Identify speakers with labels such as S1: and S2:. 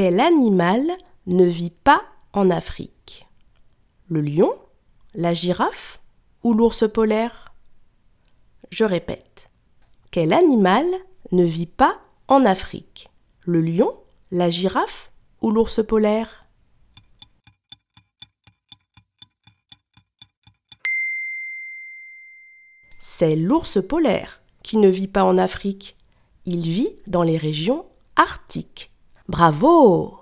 S1: Quel animal ne vit pas en Afrique Le lion, la girafe ou l'ours polaire? Je répète. Quel animal ne vit pas en Afrique Le lion, la girafe ou l'ours polaire? C'est l'ours polaire qui ne vit pas en Afrique. Il vit dans les régions arctiques. Bravo